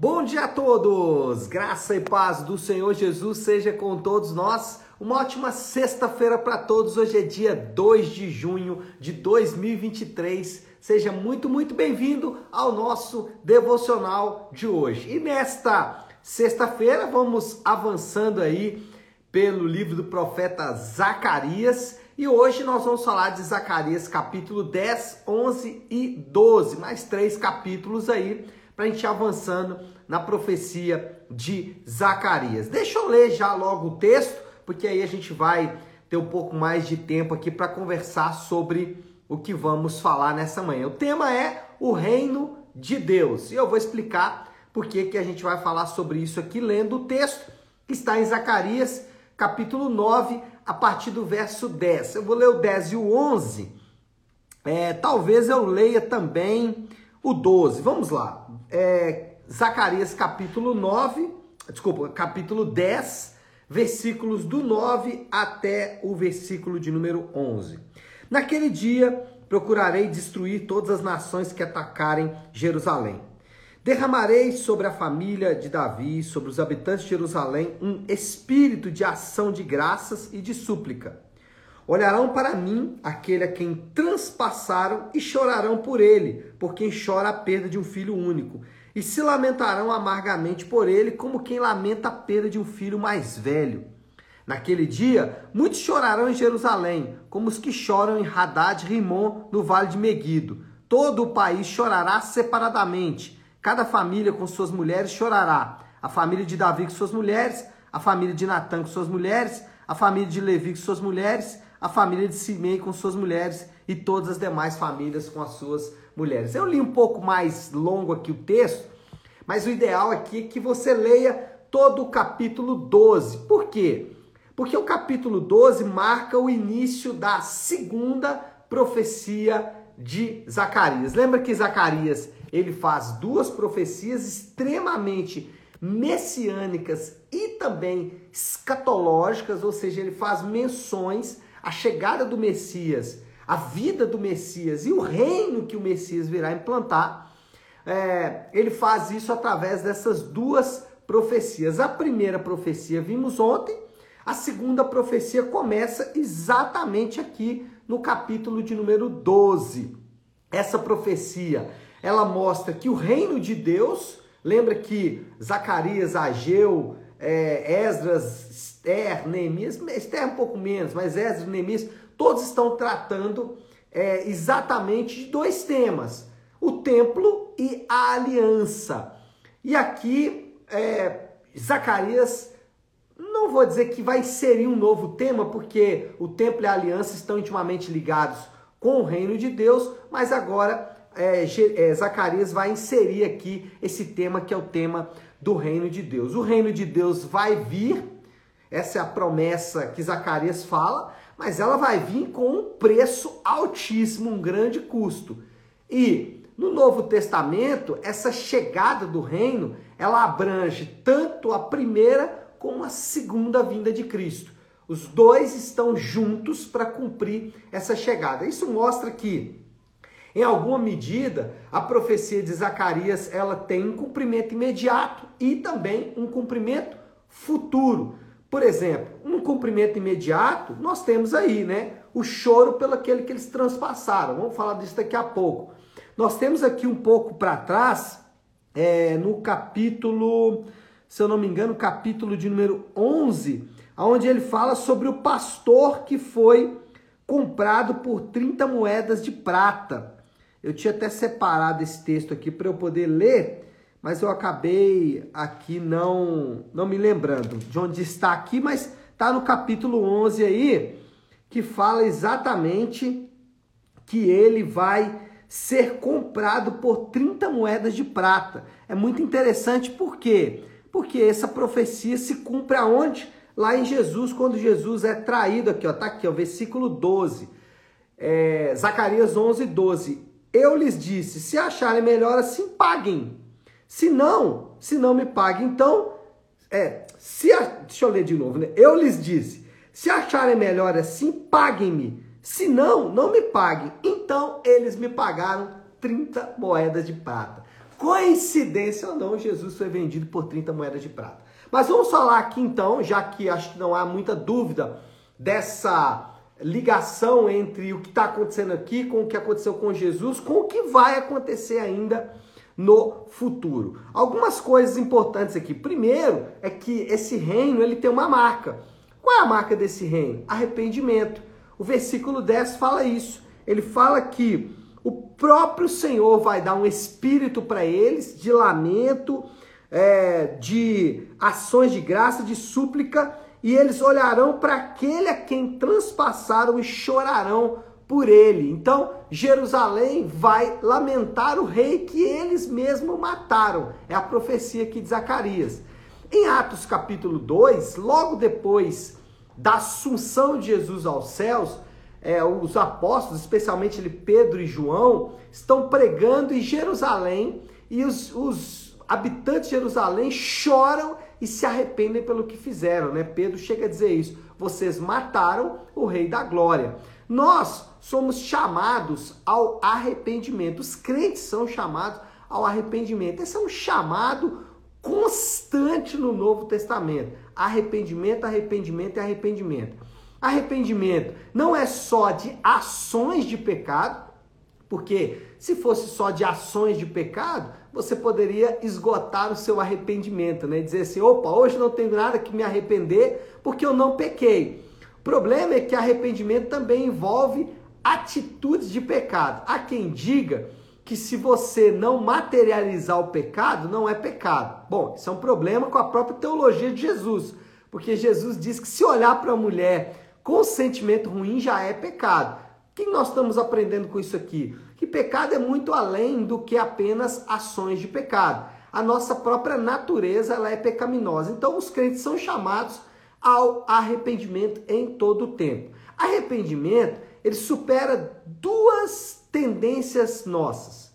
Bom dia a todos! Graça e paz do Senhor Jesus seja com todos nós. Uma ótima sexta-feira para todos. Hoje é dia 2 de junho de 2023. Seja muito, muito bem-vindo ao nosso devocional de hoje. E nesta sexta-feira vamos avançando aí pelo livro do profeta Zacarias. E hoje nós vamos falar de Zacarias capítulo 10, 11 e 12. Mais três capítulos aí para a gente avançando na profecia de Zacarias. Deixa eu ler já logo o texto, porque aí a gente vai ter um pouco mais de tempo aqui para conversar sobre o que vamos falar nessa manhã. O tema é o reino de Deus. E eu vou explicar por que, que a gente vai falar sobre isso aqui lendo o texto que está em Zacarias, capítulo 9, a partir do verso 10. Eu vou ler o 10 e o 11. É, talvez eu leia também o 12. Vamos lá é, Zacarias capítulo 9, desculpa, capítulo 10, versículos do 9 até o versículo de número 11. Naquele dia procurarei destruir todas as nações que atacarem Jerusalém. Derramarei sobre a família de Davi, sobre os habitantes de Jerusalém, um espírito de ação de graças e de súplica. Olharão para mim aquele a quem transpassaram e chorarão por ele, por quem chora a perda de um filho único, e se lamentarão amargamente por ele, como quem lamenta a perda de um filho mais velho. Naquele dia, muitos chorarão em Jerusalém, como os que choram em Haddad Rimon, no vale de Meguido. Todo o país chorará separadamente. Cada família com suas mulheres chorará. A família de Davi com suas mulheres, a família de Natã com suas mulheres, a família de Levi com suas mulheres, a família de Simei com suas mulheres e todas as demais famílias com as suas mulheres. Eu li um pouco mais longo aqui o texto, mas o ideal aqui é que você leia todo o capítulo 12. Por quê? Porque o capítulo 12 marca o início da segunda profecia de Zacarias. Lembra que Zacarias, ele faz duas profecias extremamente messiânicas e também escatológicas, ou seja, ele faz menções a chegada do Messias, a vida do Messias e o reino que o Messias virá implantar, é, ele faz isso através dessas duas profecias. A primeira profecia vimos ontem, a segunda profecia começa exatamente aqui no capítulo de número 12. Essa profecia, ela mostra que o reino de Deus, lembra que Zacarias, Ageu, é, Esdras, Esther, Neemias, Esther um pouco menos, mas Esdras Neemias, todos estão tratando é, exatamente de dois temas: o templo e a aliança. E aqui, é, Zacarias, não vou dizer que vai inserir um novo tema, porque o templo e a aliança estão intimamente ligados com o reino de Deus, mas agora é, é, Zacarias vai inserir aqui esse tema que é o tema do reino de Deus. O reino de Deus vai vir, essa é a promessa que Zacarias fala, mas ela vai vir com um preço altíssimo, um grande custo. E no Novo Testamento, essa chegada do reino, ela abrange tanto a primeira como a segunda vinda de Cristo. Os dois estão juntos para cumprir essa chegada. Isso mostra que em alguma medida, a profecia de Zacarias ela tem um cumprimento imediato e também um cumprimento futuro. Por exemplo, um cumprimento imediato, nós temos aí, né? O choro pelo aquele que eles transpassaram. Vamos falar disso daqui a pouco. Nós temos aqui um pouco para trás, é, no capítulo, se eu não me engano, capítulo de número 11, onde ele fala sobre o pastor que foi comprado por 30 moedas de prata. Eu tinha até separado esse texto aqui para eu poder ler, mas eu acabei aqui não não me lembrando de onde está aqui, mas está no capítulo 11 aí, que fala exatamente que ele vai ser comprado por 30 moedas de prata. É muito interessante por quê? Porque essa profecia se cumpre aonde? Lá em Jesus, quando Jesus é traído aqui, ó, tá aqui, ó, versículo 12. É, Zacarias 11, 12. Eu lhes disse: se acharem melhor assim, paguem. Se não, se não me paguem, então, é, se a, deixa eu ler de novo, né? Eu lhes disse: se acharem melhor assim, paguem-me. Se não, não me paguem. Então eles me pagaram 30 moedas de prata. coincidência ou não, Jesus foi vendido por 30 moedas de prata. Mas vamos falar aqui então, já que acho que não há muita dúvida dessa ligação entre o que está acontecendo aqui com o que aconteceu com Jesus, com o que vai acontecer ainda no futuro. Algumas coisas importantes aqui. Primeiro é que esse reino ele tem uma marca. Qual é a marca desse reino? Arrependimento. O versículo 10 fala isso. Ele fala que o próprio Senhor vai dar um espírito para eles de lamento, é, de ações de graça, de súplica, e eles olharão para aquele a quem transpassaram e chorarão por ele. Então, Jerusalém vai lamentar o rei que eles mesmos mataram. É a profecia aqui de Zacarias. Em Atos capítulo 2, logo depois da assunção de Jesus aos céus, é, os apóstolos, especialmente Pedro e João, estão pregando em Jerusalém e os, os habitantes de Jerusalém choram e se arrependem pelo que fizeram, né? Pedro chega a dizer isso. Vocês mataram o rei da glória. Nós somos chamados ao arrependimento. Os crentes são chamados ao arrependimento. Esse é um chamado constante no Novo Testamento. Arrependimento, arrependimento e arrependimento. Arrependimento não é só de ações de pecado, porque se fosse só de ações de pecado, você poderia esgotar o seu arrependimento, né? Dizer assim: opa, hoje não tenho nada que me arrepender porque eu não pequei. O problema é que arrependimento também envolve atitudes de pecado. Há quem diga que se você não materializar o pecado, não é pecado. Bom, isso é um problema com a própria teologia de Jesus, porque Jesus diz que se olhar para a mulher com sentimento ruim já é pecado. Que nós estamos aprendendo com isso aqui? Que pecado é muito além do que apenas ações de pecado. A nossa própria natureza ela é pecaminosa. Então os crentes são chamados ao arrependimento em todo o tempo. Arrependimento, ele supera duas tendências nossas.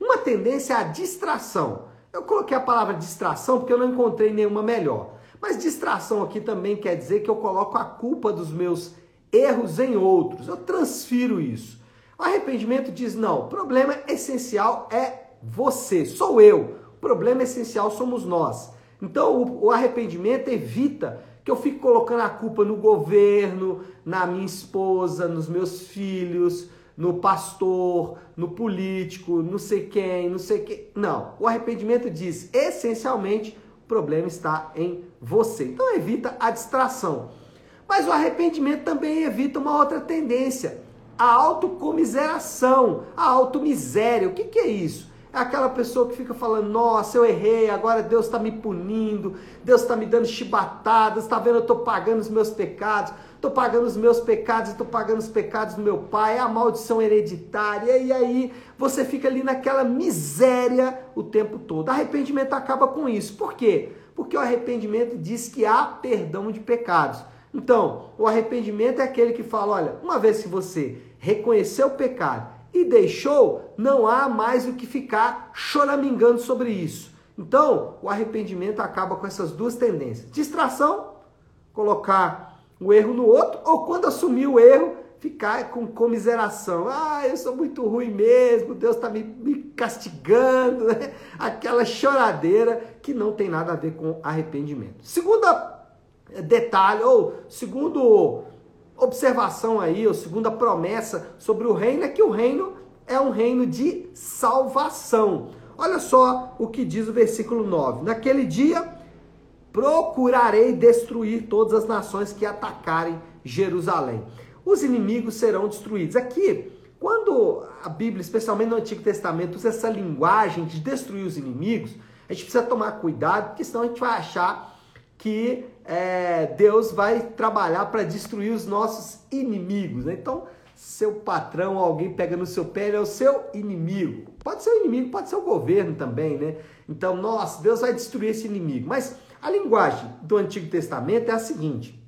Uma tendência é a distração. Eu coloquei a palavra distração porque eu não encontrei nenhuma melhor. Mas distração aqui também quer dizer que eu coloco a culpa dos meus erros em outros. Eu transfiro isso. O arrependimento diz: não, o problema essencial é você, sou eu. O problema essencial somos nós. Então o, o arrependimento evita que eu fique colocando a culpa no governo, na minha esposa, nos meus filhos, no pastor, no político, não sei quem, não sei quem. Não, o arrependimento diz essencialmente o problema está em você. Então evita a distração. Mas o arrependimento também evita uma outra tendência, a autocomiseração, a automiséria. O que, que é isso? É aquela pessoa que fica falando: Nossa, eu errei, agora Deus está me punindo, Deus está me dando chibatadas, está vendo? Eu estou pagando os meus pecados, estou pagando os meus pecados, estou pagando os pecados do meu pai, é a maldição hereditária, e aí você fica ali naquela miséria o tempo todo. Arrependimento acaba com isso. Por quê? Porque o arrependimento diz que há perdão de pecados. Então, o arrependimento é aquele que fala: olha, uma vez que você reconheceu o pecado e deixou, não há mais o que ficar choramingando sobre isso. Então, o arrependimento acaba com essas duas tendências: distração, colocar o erro no outro, ou quando assumir o erro, ficar com comiseração. Ah, eu sou muito ruim mesmo, Deus está me, me, castigando. Né? Aquela choradeira que não tem nada a ver com arrependimento. Segunda detalhe, ou segundo observação aí, ou segunda promessa sobre o reino, é que o reino é um reino de salvação. Olha só o que diz o versículo 9: Naquele dia procurarei destruir todas as nações que atacarem Jerusalém os inimigos serão destruídos. Aqui, quando a Bíblia, especialmente no Antigo Testamento, usa essa linguagem de destruir os inimigos, a gente precisa tomar cuidado, porque senão a gente vai achar que é, Deus vai trabalhar para destruir os nossos inimigos. Né? Então, seu patrão, alguém pega no seu pé, ele é o seu inimigo. Pode ser o inimigo, pode ser o governo também, né? Então, nossa, Deus vai destruir esse inimigo. Mas a linguagem do Antigo Testamento é a seguinte: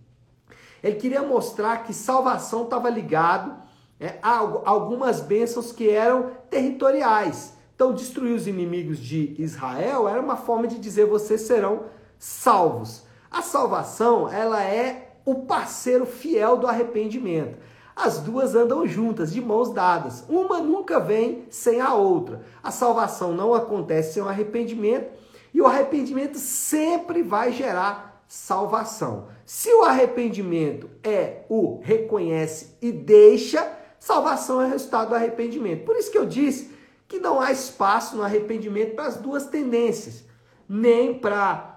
ele queria mostrar que salvação estava ligado é, a algumas bênçãos que eram territoriais. Então, destruir os inimigos de Israel era uma forma de dizer vocês serão salvos. A salvação, ela é o parceiro fiel do arrependimento. as duas andam juntas, de mãos dadas. Uma nunca vem sem a outra. A salvação não acontece sem o arrependimento e o arrependimento sempre vai gerar salvação. Se o arrependimento é o reconhece e deixa, salvação é resultado do arrependimento. Por isso que eu disse que não há espaço no arrependimento para as duas tendências, nem para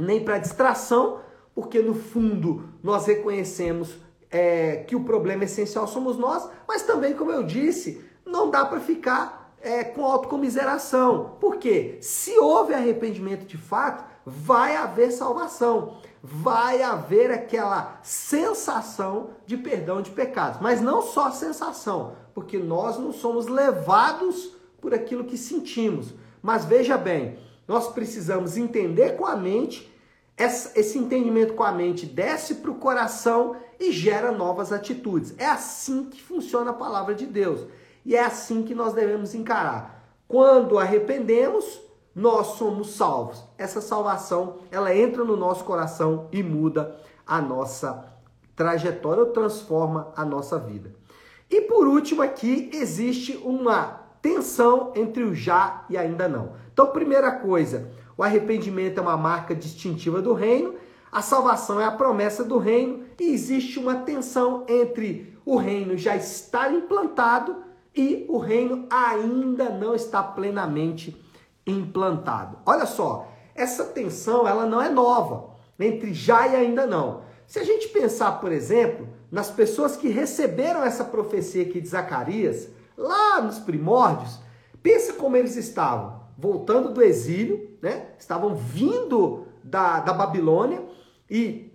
nem para distração, porque no fundo nós reconhecemos é, que o problema essencial somos nós, mas também, como eu disse, não dá para ficar é, com autocomiseração. Porque se houve arrependimento de fato, vai haver salvação, vai haver aquela sensação de perdão de pecados. Mas não só sensação, porque nós não somos levados por aquilo que sentimos. Mas veja bem, nós precisamos entender com a mente esse entendimento com a mente desce para o coração e gera novas atitudes. É assim que funciona a palavra de Deus. E é assim que nós devemos encarar. Quando arrependemos, nós somos salvos. Essa salvação, ela entra no nosso coração e muda a nossa trajetória ou transforma a nossa vida. E por último aqui existe uma tensão entre o já e ainda não. Então, primeira coisa, o arrependimento é uma marca distintiva do reino, a salvação é a promessa do reino e existe uma tensão entre o reino já estar implantado e o reino ainda não está plenamente implantado. Olha só, essa tensão ela não é nova entre já e ainda não. Se a gente pensar, por exemplo, nas pessoas que receberam essa profecia aqui de Zacarias, lá nos primórdios, pensa como eles estavam voltando do exílio, né? Estavam vindo da, da Babilônia e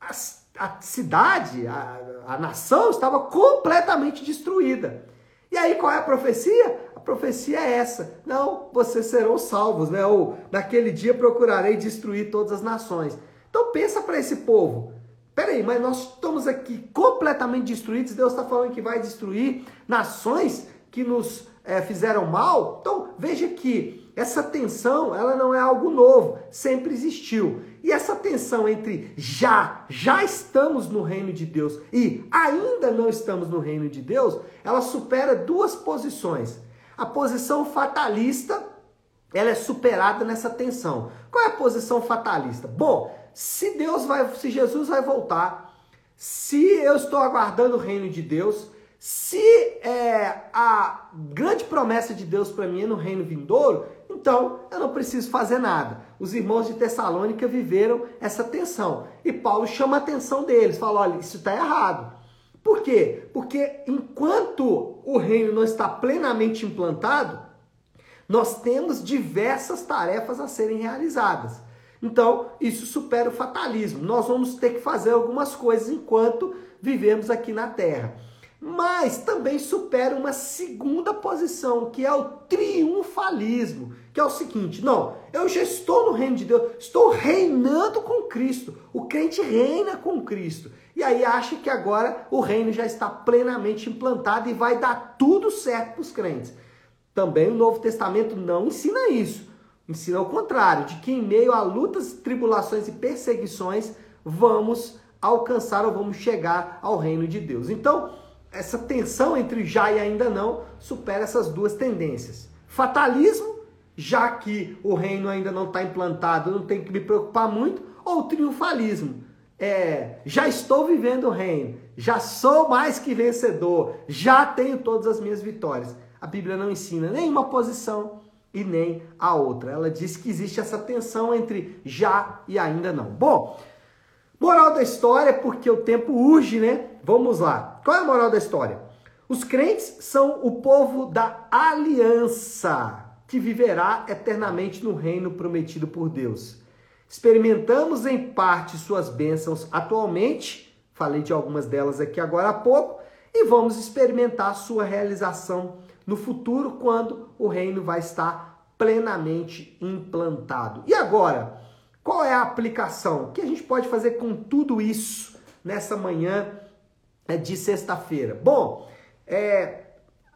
a, a cidade, a, a nação estava completamente destruída. E aí qual é a profecia? A profecia é essa: não, vocês serão salvos, né? Ou naquele dia procurarei destruir todas as nações. Então pensa para esse povo. Peraí, mas nós estamos aqui completamente destruídos. Deus está falando que vai destruir nações que nos é, fizeram mal. Então veja que essa tensão, ela não é algo novo, sempre existiu. E essa tensão entre já, já estamos no reino de Deus e ainda não estamos no reino de Deus, ela supera duas posições. A posição fatalista, ela é superada nessa tensão. Qual é a posição fatalista? Bom, se Deus vai, se Jesus vai voltar, se eu estou aguardando o reino de Deus, se é, a grande promessa de Deus para mim é no reino vindouro, então eu não preciso fazer nada. Os irmãos de Tessalônica viveram essa tensão. E Paulo chama a atenção deles, fala: olha, isso está errado. Por quê? Porque enquanto o reino não está plenamente implantado, nós temos diversas tarefas a serem realizadas. Então, isso supera o fatalismo. Nós vamos ter que fazer algumas coisas enquanto vivemos aqui na terra mas também supera uma segunda posição, que é o triunfalismo, que é o seguinte: não, eu já estou no reino de Deus, estou reinando com Cristo. O crente reina com Cristo. E aí acha que agora o reino já está plenamente implantado e vai dar tudo certo para os crentes. Também o Novo Testamento não ensina isso. Ensina o contrário, de que em meio a lutas, tribulações e perseguições, vamos alcançar ou vamos chegar ao reino de Deus. Então, essa tensão entre já e ainda não supera essas duas tendências. Fatalismo, já que o reino ainda não está implantado, não tem que me preocupar muito, ou triunfalismo. É, já estou vivendo o reino, já sou mais que vencedor, já tenho todas as minhas vitórias. A Bíblia não ensina nem uma posição e nem a outra. Ela diz que existe essa tensão entre já e ainda não. Bom, Moral da história, porque o tempo urge, né? Vamos lá. Qual é a moral da história? Os crentes são o povo da aliança, que viverá eternamente no reino prometido por Deus. Experimentamos em parte suas bênçãos atualmente, falei de algumas delas aqui agora há pouco, e vamos experimentar sua realização no futuro, quando o reino vai estar plenamente implantado. E agora? Qual é a aplicação? O que a gente pode fazer com tudo isso nessa manhã é, de sexta-feira? Bom, é,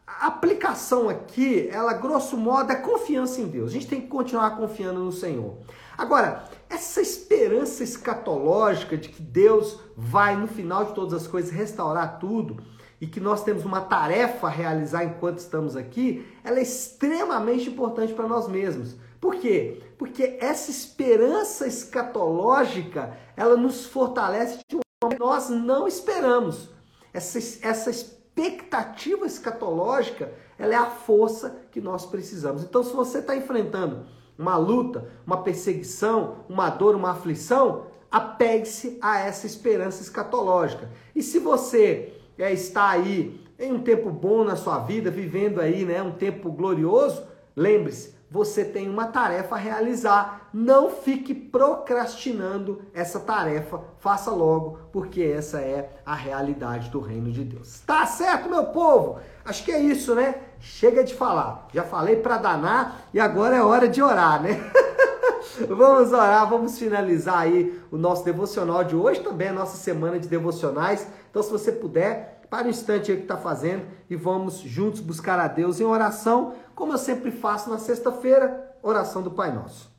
a aplicação aqui, ela grosso modo é confiança em Deus. A gente tem que continuar confiando no Senhor. Agora, essa esperança escatológica de que Deus vai no final de todas as coisas restaurar tudo e que nós temos uma tarefa a realizar enquanto estamos aqui, ela é extremamente importante para nós mesmos. Por quê? Porque essa esperança escatológica, ela nos fortalece de um modo que nós não esperamos. Essa, essa expectativa escatológica, ela é a força que nós precisamos. Então, se você está enfrentando uma luta, uma perseguição, uma dor, uma aflição, apegue-se a essa esperança escatológica. E se você é, está aí em um tempo bom na sua vida, vivendo aí, né, um tempo glorioso, lembre-se, você tem uma tarefa a realizar. Não fique procrastinando essa tarefa. Faça logo, porque essa é a realidade do reino de Deus. Tá certo, meu povo? Acho que é isso, né? Chega de falar. Já falei para danar e agora é hora de orar, né? vamos orar, vamos finalizar aí o nosso devocional de hoje, também a nossa semana de devocionais. Então, se você puder, para o instante aí que está fazendo e vamos juntos buscar a Deus em oração, como eu sempre faço na sexta-feira, oração do Pai Nosso.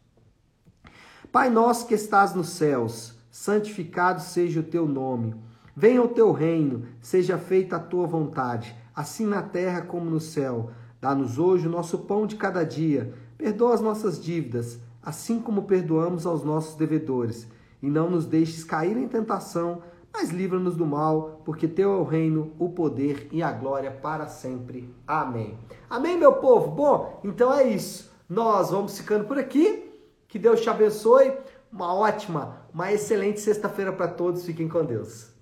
Pai nosso que estás nos céus, santificado seja o teu nome. Venha o teu reino, seja feita a tua vontade, assim na terra como no céu. Dá-nos hoje o nosso pão de cada dia. Perdoa as nossas dívidas, assim como perdoamos aos nossos devedores. E não nos deixes cair em tentação, mas livra-nos do mal, porque teu é o reino, o poder e a glória para sempre. Amém. Amém, meu povo? Bom, então é isso. Nós vamos ficando por aqui. Que Deus te abençoe. Uma ótima, uma excelente sexta-feira para todos. Fiquem com Deus.